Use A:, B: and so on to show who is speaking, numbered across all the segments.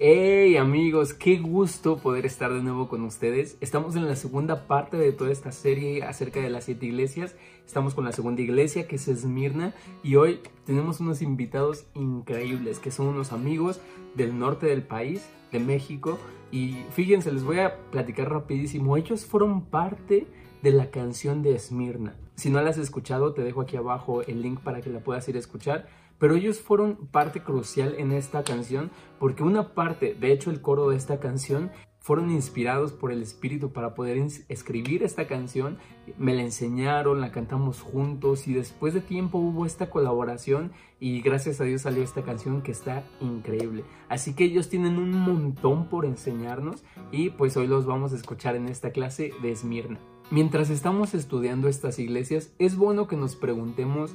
A: Hey amigos, qué gusto poder estar de nuevo con ustedes. Estamos en la segunda parte de toda esta serie acerca de las siete iglesias. Estamos con la segunda iglesia que es Esmirna y hoy tenemos unos invitados increíbles que son unos amigos del norte del país, de México. Y fíjense, les voy a platicar rapidísimo. Ellos fueron parte de la canción de Esmirna. Si no la has escuchado, te dejo aquí abajo el link para que la puedas ir a escuchar pero ellos fueron parte crucial en esta canción porque una parte, de hecho el coro de esta canción, fueron inspirados por el espíritu para poder escribir esta canción, me la enseñaron, la cantamos juntos y después de tiempo hubo esta colaboración y gracias a Dios salió esta canción que está increíble. Así que ellos tienen un montón por enseñarnos y pues hoy los vamos a escuchar en esta clase de Esmirna. Mientras estamos estudiando estas iglesias, es bueno que nos preguntemos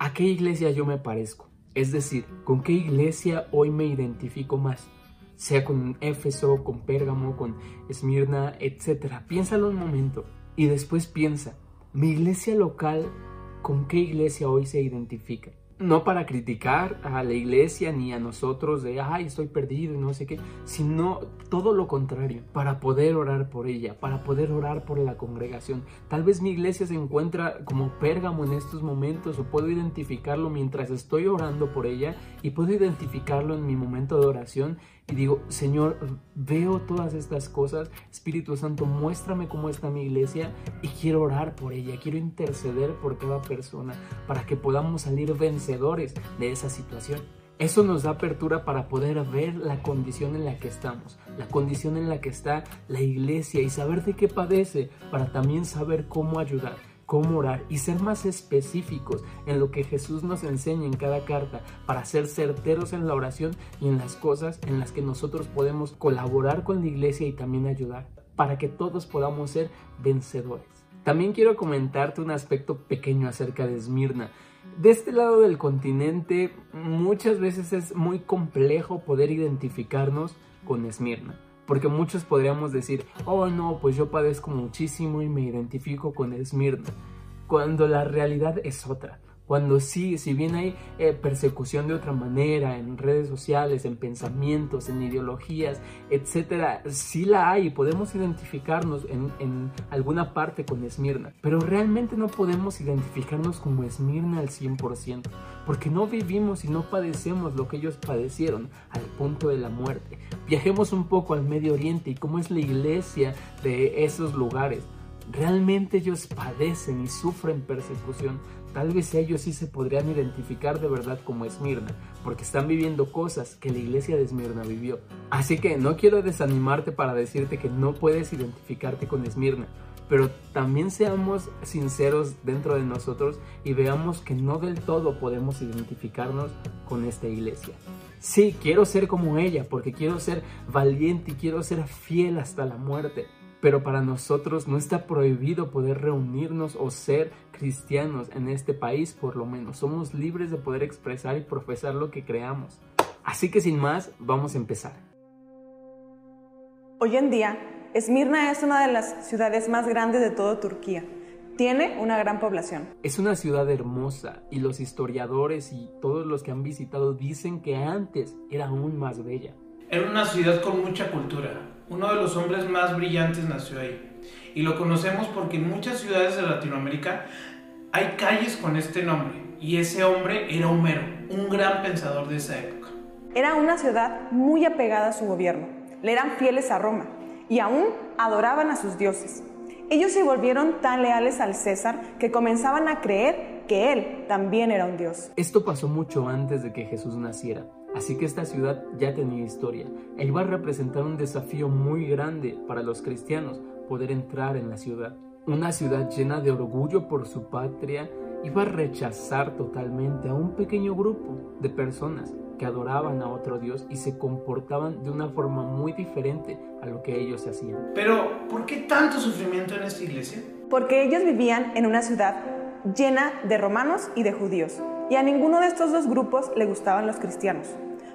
A: ¿a qué iglesia yo me parezco? Es decir, ¿con qué iglesia hoy me identifico más? Sea con Éfeso, con Pérgamo, con Esmirna, etc. Piénsalo un momento y después piensa, ¿mi iglesia local con qué iglesia hoy se identifica? No para criticar a la iglesia ni a nosotros de, ay, estoy perdido y no sé qué, sino todo lo contrario, para poder orar por ella, para poder orar por la congregación. Tal vez mi iglesia se encuentra como Pérgamo en estos momentos o puedo identificarlo mientras estoy orando por ella y puedo identificarlo en mi momento de oración y digo, Señor, veo todas estas cosas, Espíritu Santo, muéstrame cómo está mi iglesia y quiero orar por ella, quiero interceder por cada persona para que podamos salir vencedores de esa situación. Eso nos da apertura para poder ver la condición en la que estamos, la condición en la que está la iglesia y saber de qué padece para también saber cómo ayudar cómo orar y ser más específicos en lo que Jesús nos enseña en cada carta para ser certeros en la oración y en las cosas en las que nosotros podemos colaborar con la iglesia y también ayudar para que todos podamos ser vencedores. También quiero comentarte un aspecto pequeño acerca de Esmirna. De este lado del continente muchas veces es muy complejo poder identificarnos con Esmirna. Porque muchos podríamos decir, oh no, pues yo padezco muchísimo y me identifico con Esmirna. Cuando la realidad es otra. Cuando sí, si bien hay eh, persecución de otra manera en redes sociales, en pensamientos, en ideologías, etcétera, sí la hay y podemos identificarnos en, en alguna parte con Esmirna. Pero realmente no podemos identificarnos como Esmirna al 100%, porque no vivimos y no padecemos lo que ellos padecieron al punto de la muerte. Viajemos un poco al Medio Oriente y cómo es la iglesia de esos lugares. Realmente ellos padecen y sufren persecución Tal vez ellos sí se podrían identificar de verdad como Esmirna, porque están viviendo cosas que la iglesia de Esmirna vivió. Así que no quiero desanimarte para decirte que no puedes identificarte con Esmirna, pero también seamos sinceros dentro de nosotros y veamos que no del todo podemos identificarnos con esta iglesia. Sí, quiero ser como ella, porque quiero ser valiente y quiero ser fiel hasta la muerte pero para nosotros no está prohibido poder reunirnos o ser cristianos en este país, por lo menos. Somos libres de poder expresar y profesar lo que creamos. Así que sin más, vamos a empezar.
B: Hoy en día, Esmirna es una de las ciudades más grandes de toda Turquía. Tiene una gran población.
A: Es una ciudad hermosa y los historiadores y todos los que han visitado dicen que antes era aún más bella.
C: Era una ciudad con mucha cultura. Uno de los hombres más brillantes nació ahí. Y lo conocemos porque en muchas ciudades de Latinoamérica hay calles con este nombre. Y ese hombre era Homero, un gran pensador de esa época.
B: Era una ciudad muy apegada a su gobierno. Le eran fieles a Roma y aún adoraban a sus dioses. Ellos se volvieron tan leales al César que comenzaban a creer que él también era un dios.
A: Esto pasó mucho antes de que Jesús naciera. Así que esta ciudad ya tenía historia e iba a representar un desafío muy grande para los cristianos poder entrar en la ciudad. Una ciudad llena de orgullo por su patria iba a rechazar totalmente a un pequeño grupo de personas que adoraban a otro Dios y se comportaban de una forma muy diferente a lo que ellos hacían.
C: Pero, ¿por qué tanto sufrimiento en esta iglesia?
B: Porque ellos vivían en una ciudad llena de romanos y de judíos, y a ninguno de estos dos grupos le gustaban los cristianos.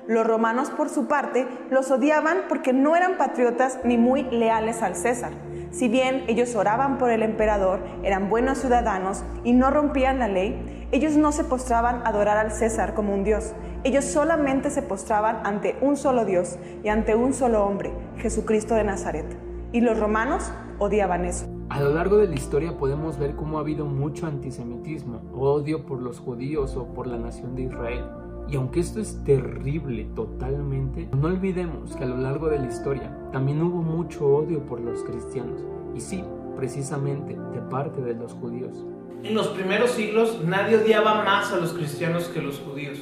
B: Los romanos, por su parte, los odiaban porque no eran patriotas ni muy leales al César. Si bien ellos oraban por el emperador, eran buenos ciudadanos y no rompían la ley, ellos no se postraban a adorar al César como un dios. Ellos solamente se postraban ante un solo Dios y ante un solo hombre, Jesucristo de Nazaret. Y los romanos odiaban eso.
A: A lo largo de la historia podemos ver cómo ha habido mucho antisemitismo, odio por los judíos o por la nación de Israel. Y aunque esto es terrible totalmente, no olvidemos que a lo largo de la historia también hubo mucho odio por los cristianos. Y sí, precisamente de parte de los judíos.
C: En los primeros siglos nadie odiaba más a los cristianos que los judíos.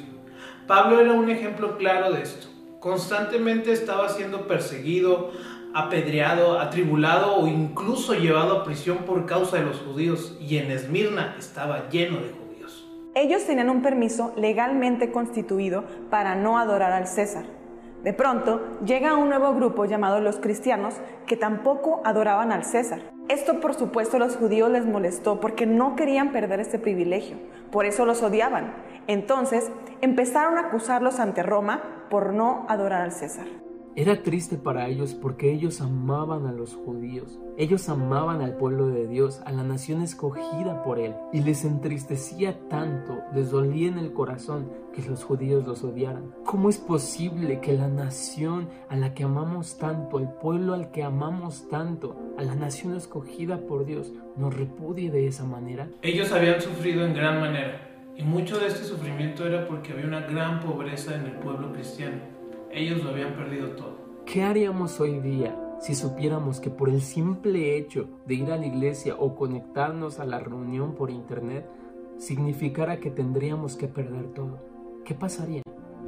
C: Pablo era un ejemplo claro de esto. Constantemente estaba siendo perseguido, apedreado, atribulado o incluso llevado a prisión por causa de los judíos y en Esmirna estaba lleno de judíos.
B: Ellos tenían un permiso legalmente constituido para no adorar al César. De pronto llega un nuevo grupo llamado los cristianos que tampoco adoraban al César. Esto por supuesto a los judíos les molestó porque no querían perder este privilegio, por eso los odiaban. Entonces empezaron a acusarlos ante Roma por no adorar al César.
A: Era triste para ellos porque ellos amaban a los judíos, ellos amaban al pueblo de Dios, a la nación escogida por Él, y les entristecía tanto, les dolía en el corazón que los judíos los odiaran. ¿Cómo es posible que la nación a la que amamos tanto, el pueblo al que amamos tanto, a la nación escogida por Dios, nos repudie de esa manera?
C: Ellos habían sufrido en gran manera, y mucho de este sufrimiento era porque había una gran pobreza en el pueblo cristiano ellos lo habían perdido todo.
A: ¿Qué haríamos hoy día si supiéramos que por el simple hecho de ir a la iglesia o conectarnos a la reunión por internet significara que tendríamos que perder todo? ¿Qué pasaría?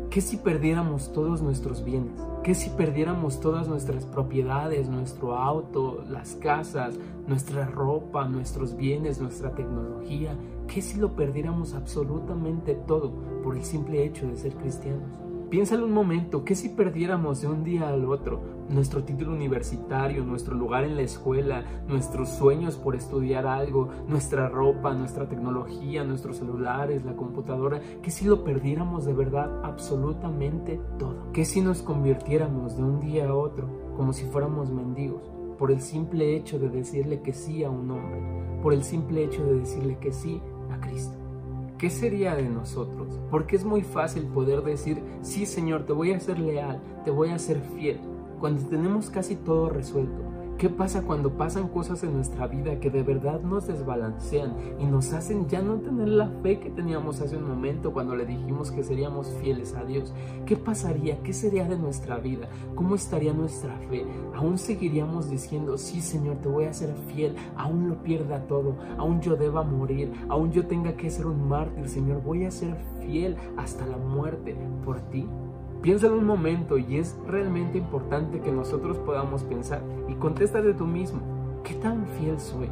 A: ¿Qué si perdiéramos todos nuestros bienes? ¿Qué si perdiéramos todas nuestras propiedades, nuestro auto, las casas, nuestra ropa, nuestros bienes, nuestra tecnología? ¿Qué si lo perdiéramos absolutamente todo por el simple hecho de ser cristianos? Piénsalo un momento, ¿qué si perdiéramos de un día al otro nuestro título universitario, nuestro lugar en la escuela, nuestros sueños por estudiar algo, nuestra ropa, nuestra tecnología, nuestros celulares, la computadora? ¿Qué si lo perdiéramos de verdad absolutamente todo? ¿Qué si nos convirtiéramos de un día a otro como si fuéramos mendigos? Por el simple hecho de decirle que sí a un hombre, por el simple hecho de decirle que sí a Cristo. ¿Qué sería de nosotros? Porque es muy fácil poder decir, sí Señor, te voy a ser leal, te voy a ser fiel, cuando tenemos casi todo resuelto. ¿Qué pasa cuando pasan cosas en nuestra vida que de verdad nos desbalancean y nos hacen ya no tener la fe que teníamos hace un momento cuando le dijimos que seríamos fieles a Dios? ¿Qué pasaría? ¿Qué sería de nuestra vida? ¿Cómo estaría nuestra fe? ¿Aún seguiríamos diciendo, sí Señor, te voy a ser fiel, aún lo pierda todo, aún yo deba morir, aún yo tenga que ser un mártir, Señor, voy a ser fiel hasta la muerte por ti? Piénsalo un momento y es realmente importante que nosotros podamos pensar y de tú mismo, ¿qué tan fiel soy?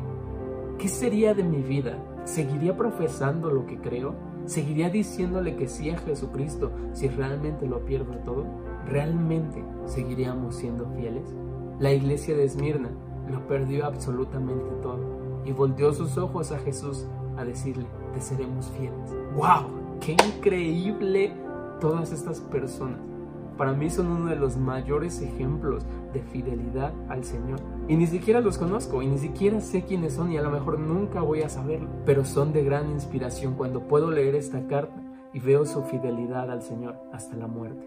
A: ¿Qué sería de mi vida? ¿Seguiría profesando lo que creo? ¿Seguiría diciéndole que sí a Jesucristo si realmente lo pierdo todo? ¿Realmente seguiríamos siendo fieles? La iglesia de Esmirna lo perdió absolutamente todo y volteó sus ojos a Jesús a decirle, te seremos fieles. ¡Wow! ¡Qué increíble todas estas personas para mí son uno de los mayores ejemplos de fidelidad al Señor. Y ni siquiera los conozco y ni siquiera sé quiénes son y a lo mejor nunca voy a saberlo, pero son de gran inspiración cuando puedo leer esta carta y veo su fidelidad al Señor hasta la muerte.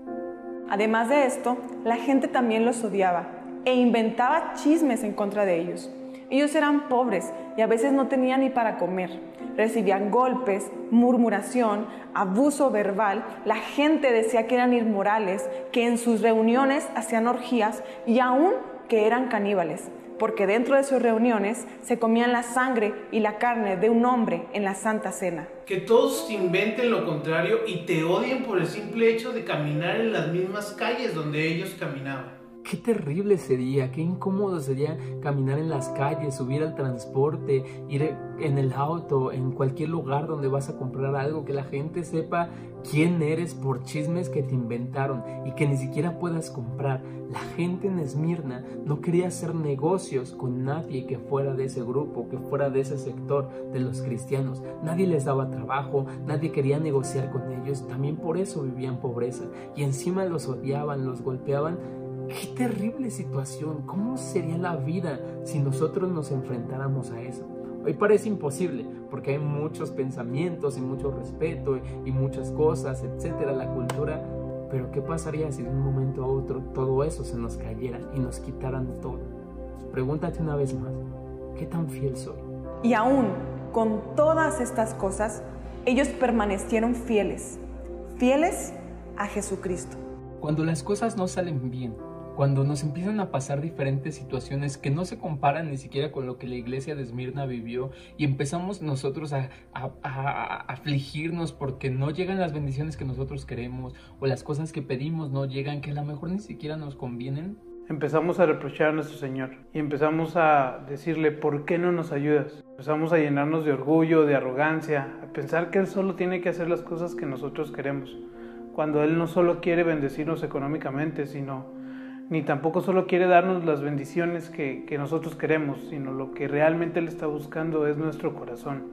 B: Además de esto, la gente también los odiaba e inventaba chismes en contra de ellos. Ellos eran pobres y a veces no tenían ni para comer. Recibían golpes, murmuración, abuso verbal. La gente decía que eran inmorales, que en sus reuniones hacían orgías y aún que eran caníbales, porque dentro de sus reuniones se comían la sangre y la carne de un hombre en la Santa Cena.
C: Que todos inventen lo contrario y te odien por el simple hecho de caminar en las mismas calles donde ellos caminaban.
A: Qué terrible sería, qué incómodo sería caminar en las calles, subir al transporte, ir en el auto, en cualquier lugar donde vas a comprar algo, que la gente sepa quién eres por chismes que te inventaron y que ni siquiera puedas comprar. La gente en Esmirna no quería hacer negocios con nadie que fuera de ese grupo, que fuera de ese sector de los cristianos. Nadie les daba trabajo, nadie quería negociar con ellos, también por eso vivían pobreza y encima los odiaban, los golpeaban Qué terrible situación. ¿Cómo sería la vida si nosotros nos enfrentáramos a eso? Hoy parece imposible porque hay muchos pensamientos y mucho respeto y muchas cosas, etcétera, la cultura. Pero ¿qué pasaría si de un momento a otro todo eso se nos cayera y nos quitaran todo? Pregúntate una vez más, ¿qué tan fiel soy?
B: Y aún con todas estas cosas, ellos permanecieron fieles, fieles a Jesucristo.
A: Cuando las cosas no salen bien, cuando nos empiezan a pasar diferentes situaciones que no se comparan ni siquiera con lo que la iglesia de Esmirna vivió y empezamos nosotros a, afligirnos porque no llegan las bendiciones que nosotros queremos o las cosas que pedimos no llegan que a lo mejor ni siquiera nos convienen.
C: Empezamos a reprochar a nuestro Señor y empezamos a decirle, ¿por qué no nos ayudas? Empezamos a llenarnos de orgullo, de arrogancia, a pensar que Él solo tiene que hacer las cosas que nosotros queremos, cuando Él no solo quiere bendecirnos económicamente, sino ni tampoco solo quiere darnos las bendiciones que, que, nosotros queremos, sino lo que realmente Él está buscando es nuestro corazón.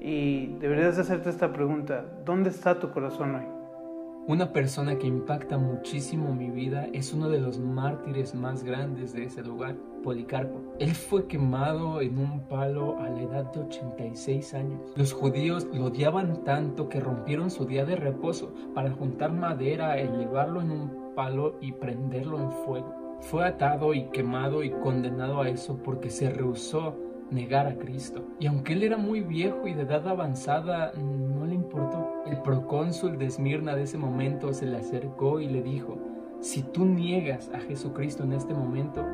C: Y deberías hacerte esta pregunta, ¿dónde está tu corazón hoy?
A: Una persona que impacta muchísimo mi vida es uno de los mártires más grandes de ese lugar, Policarpo. Él fue quemado en un palo a la edad de 86 años. Los judíos lo odiaban tanto que rompieron su día de reposo para juntar madera, elevarlo en un y prenderlo en fuego. Fue atado y quemado y condenado a eso porque se rehusó negar a Cristo. Y aunque él era muy viejo y de edad avanzada, no le importó. El procónsul de Esmirna de ese momento se le acercó y le dijo, si tú niegas a Jesucristo en este momento,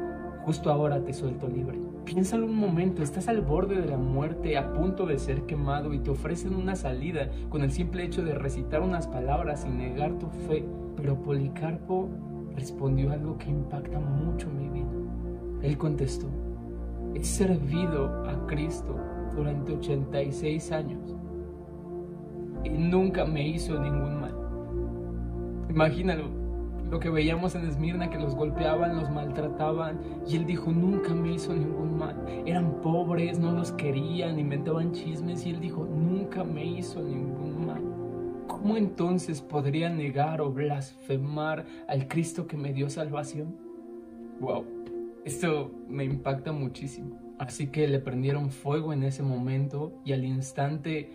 A: justo ahora te suelto libre. Piénsalo un momento, estás al borde de la muerte, a punto de ser quemado y te ofrecen una salida con el simple hecho de recitar unas palabras y negar tu fe. Pero Policarpo respondió algo que impacta mucho mi vida. Él contestó, he servido a Cristo durante 86 años y nunca me hizo ningún mal. Imagínalo, lo que veíamos en Esmirna, que los golpeaban, los maltrataban, y él dijo, nunca me hizo ningún mal. Eran pobres, no los querían, inventaban chismes, y él dijo, nunca me hizo ningún mal. ¿Cómo entonces podría negar o blasfemar al Cristo que me dio salvación? Wow, esto me impacta muchísimo. Así que le prendieron fuego en ese momento y al instante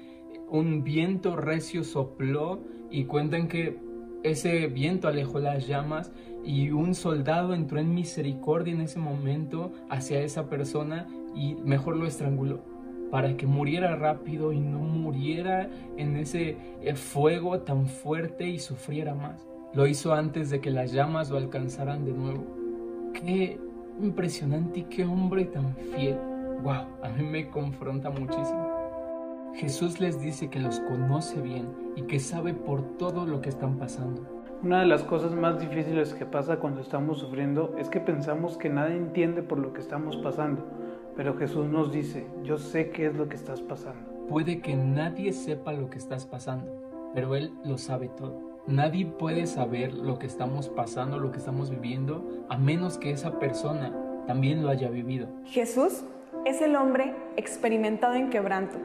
A: un viento recio sopló y cuentan que ese viento alejó las llamas y un soldado entró en misericordia en ese momento hacia esa persona y mejor lo estranguló para que muriera rápido y no muriera en ese eh, fuego tan fuerte y sufriera más. Lo hizo antes de que las llamas lo alcanzaran de nuevo. Qué impresionante y qué hombre tan fiel. Wow, a mí me confronta muchísimo. Jesús les dice que los conoce bien y que sabe por todo lo que están pasando.
C: Una de las cosas más difíciles que pasa cuando estamos sufriendo es que pensamos que nadie entiende por lo que estamos pasando pero Jesús nos dice, yo sé qué es lo que estás pasando.
A: Puede que nadie sepa lo que estás pasando, pero Él lo sabe todo. Nadie puede saber lo que estamos pasando, lo que estamos viviendo, a menos que esa persona también lo haya vivido.
B: Jesús es el hombre experimentado en quebranto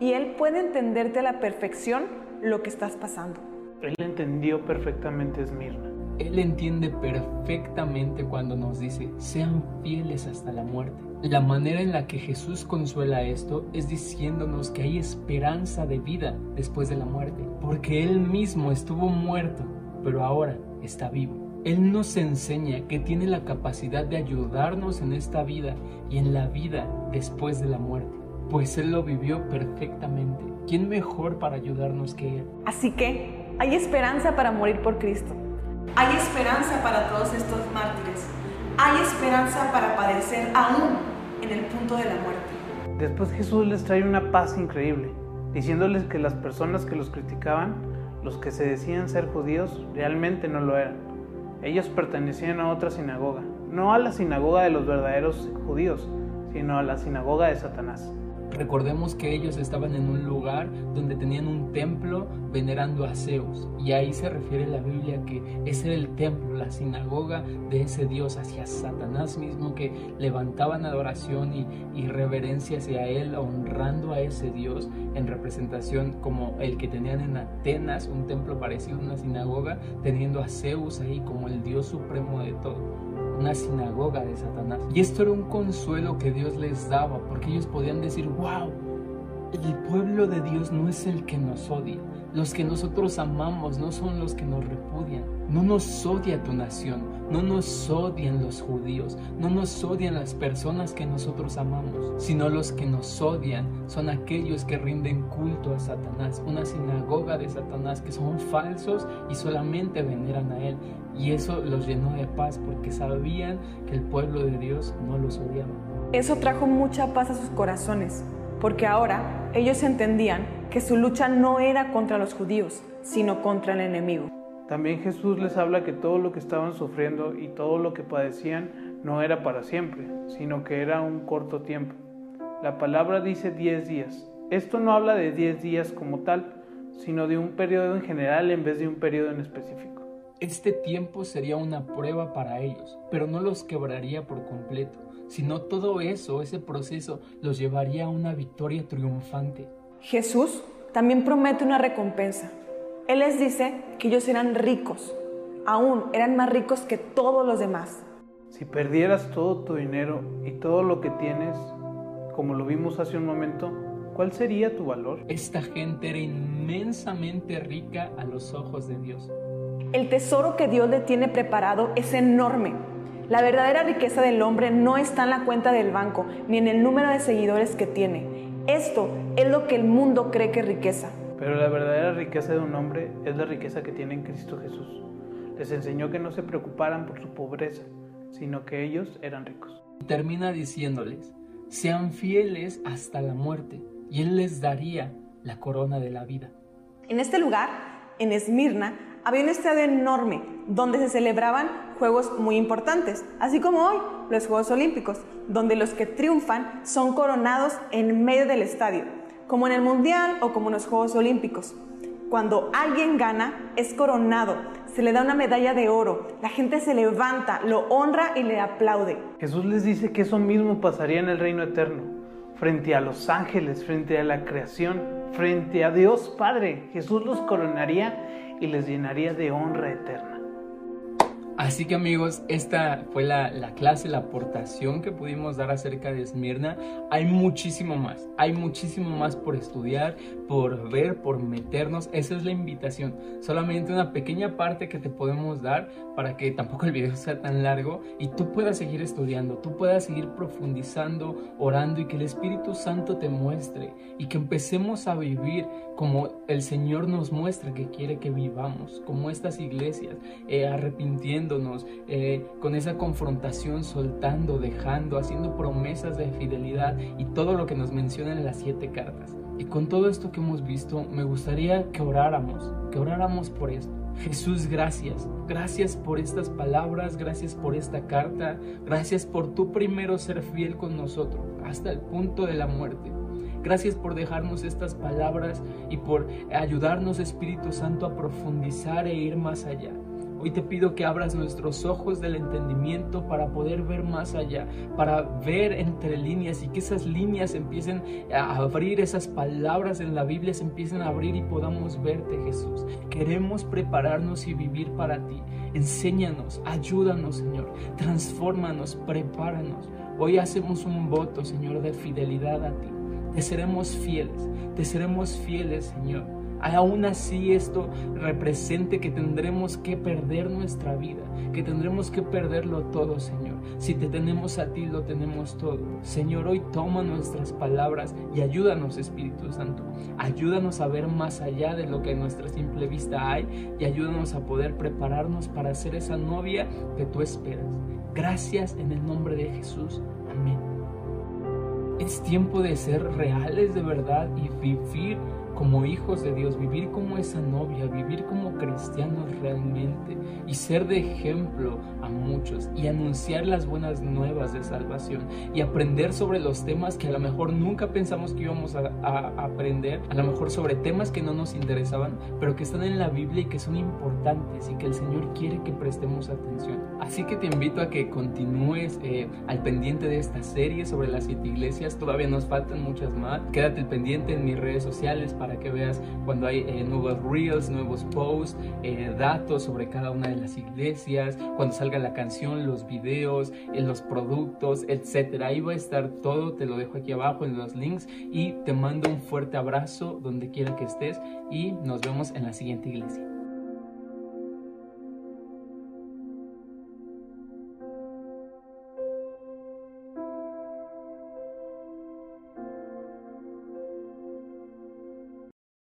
B: y Él puede entenderte a la perfección lo que estás pasando.
C: Él entendió perfectamente Esmirna.
A: Él entiende perfectamente cuando nos dice, sean fieles hasta la muerte. La manera en la que Jesús consuela esto es diciéndonos que hay esperanza de vida después de la muerte, porque Él mismo estuvo muerto, pero ahora está vivo. Él nos enseña que tiene la capacidad de ayudarnos en esta vida y en la vida después de la muerte, pues Él lo vivió perfectamente. ¿Quién mejor para ayudarnos que Él?
B: Así que hay esperanza para morir por Cristo. Hay esperanza para todos estos mártires. Hay esperanza para padecer aún en el punto de la muerte.
C: Después Jesús les trae una paz increíble, diciéndoles que las personas que los criticaban, los que se decían ser judíos, realmente no lo eran. Ellos pertenecían a otra sinagoga, no a la sinagoga de los verdaderos judíos, sino a la sinagoga de Satanás.
A: Recordemos que ellos estaban en un lugar donde tenían un templo venerando a Zeus. Y ahí se refiere la Biblia que ese era el templo, la sinagoga de ese Dios hacia Satanás mismo que levantaban adoración y, y reverencia hacia él, honrando a ese Dios en representación como el que tenían en Atenas, un templo parecido a una sinagoga, teniendo a Zeus ahí como el Dios supremo de todo una sinagoga de Satanás. Y esto era un consuelo que Dios les daba, porque ellos podían decir, wow, el pueblo de Dios no es el que nos odia. Los que nosotros amamos no son los que nos repudian. No nos odia tu nación, no nos odian los judíos, no nos odian las personas que nosotros amamos, sino los que nos odian son aquellos que rinden culto a Satanás, una sinagoga de Satanás que son falsos y solamente veneran a él. Y eso los llenó de paz porque sabían que el pueblo de Dios no los odiaba.
B: Eso trajo mucha paz a sus corazones, porque ahora ellos entendían que su lucha no era contra los judíos, sino contra el enemigo.
C: También Jesús les habla que todo lo que estaban sufriendo y todo lo que padecían no era para siempre, sino que era un corto tiempo. La palabra dice 10 días. Esto no habla de 10 días como tal, sino de un periodo en general en vez de un periodo en específico.
A: Este tiempo sería una prueba para ellos, pero no los quebraría por completo, sino todo eso, ese proceso, los llevaría a una victoria triunfante.
B: Jesús también promete una recompensa. Él les dice que ellos eran ricos, aún eran más ricos que todos los demás.
C: Si perdieras todo tu dinero y todo lo que tienes, como lo vimos hace un momento, ¿cuál sería tu valor?
A: Esta gente era inmensamente rica a los ojos de Dios.
B: El tesoro que Dios le tiene preparado es enorme. La verdadera riqueza del hombre no está en la cuenta del banco ni en el número de seguidores que tiene. Esto es lo que el mundo cree que es riqueza.
C: Pero la verdadera riqueza de un hombre es la riqueza que tiene en Cristo Jesús. Les enseñó que no se preocuparan por su pobreza, sino que ellos eran ricos.
A: Y termina diciéndoles, sean fieles hasta la muerte, y Él les daría la corona de la vida.
B: En este lugar, en Esmirna, había un estadio enorme donde se celebraban juegos muy importantes, así como hoy los Juegos Olímpicos, donde los que triunfan son coronados en medio del estadio, como en el Mundial o como en los Juegos Olímpicos. Cuando alguien gana, es coronado, se le da una medalla de oro, la gente se levanta, lo honra y le aplaude.
C: Jesús les dice que eso mismo pasaría en el reino eterno, frente a los ángeles, frente a la creación, frente a Dios Padre. Jesús los coronaría y les llenaría de honra eterna.
A: Así que amigos, esta fue la, la, clase, la aportación que pudimos dar acerca de Esmirna. Hay muchísimo más, hay muchísimo más por estudiar, por ver, por meternos. Esa es la invitación. Solamente una pequeña parte que te podemos dar para que tampoco el video sea tan largo y tú puedas seguir estudiando, tú puedas seguir profundizando, orando y que el Espíritu Santo te muestre y que empecemos a vivir como el Señor nos muestra que quiere que vivamos, como estas iglesias, eh, arrepintiendo eh, con esa confrontación, soltando, dejando, haciendo promesas de fidelidad y todo lo que nos mencionan en las siete cartas. Y con todo esto que hemos visto, me gustaría que oráramos, que oráramos por esto. Jesús, gracias. Gracias por estas palabras, gracias por esta carta, gracias por tu primero ser fiel con nosotros hasta el punto de la muerte. Gracias por dejarnos estas palabras y por ayudarnos, Espíritu Santo, a profundizar e ir más allá. Hoy te pido que abras nuestros ojos del entendimiento para poder ver más allá, para ver entre líneas y que esas líneas empiecen a abrir, esas palabras en la Biblia se empiecen a abrir y podamos verte Jesús. Queremos prepararnos y vivir para ti. Enséñanos, ayúdanos Señor, transfórmanos, prepáranos. Hoy hacemos un voto Señor de fidelidad a ti. Te seremos fieles, te seremos fieles Señor aún así esto represente que tendremos que perder nuestra vida, que tendremos que perderlo todo, Señor. Si te tenemos a ti, lo tenemos todo. Señor, hoy toma nuestras palabras y ayúdanos, Espíritu Santo. Ayúdanos a ver más allá de lo que en nuestra simple vista hay y ayúdanos a poder prepararnos para ser esa novia que tú esperas. Gracias en el nombre de Jesús. Amén. Es tiempo de ser reales de verdad y vivir como hijos de Dios, vivir como esa novia, vivir como cristianos realmente y ser de ejemplo a muchos y anunciar las buenas nuevas de salvación y aprender sobre los temas que a lo mejor nunca pensamos que íbamos a, aprender, a lo mejor sobre temas que no nos interesaban, pero que están en la Biblia y que son importantes y que el Señor quiere que prestemos atención. Así que te invito a que continúes eh, al pendiente de esta serie sobre las siete iglesias, todavía nos faltan muchas más. Quédate pendiente en mis redes sociales para que veas cuando hay eh, nuevos reels, nuevos posts, eh, datos sobre cada una de las iglesias, cuando salga la canción, los videos, los productos, etcétera. Ahí va a estar todo, te lo dejo aquí abajo en los links y te mando un fuerte abrazo donde quiera que estés y nos vemos en la siguiente iglesia.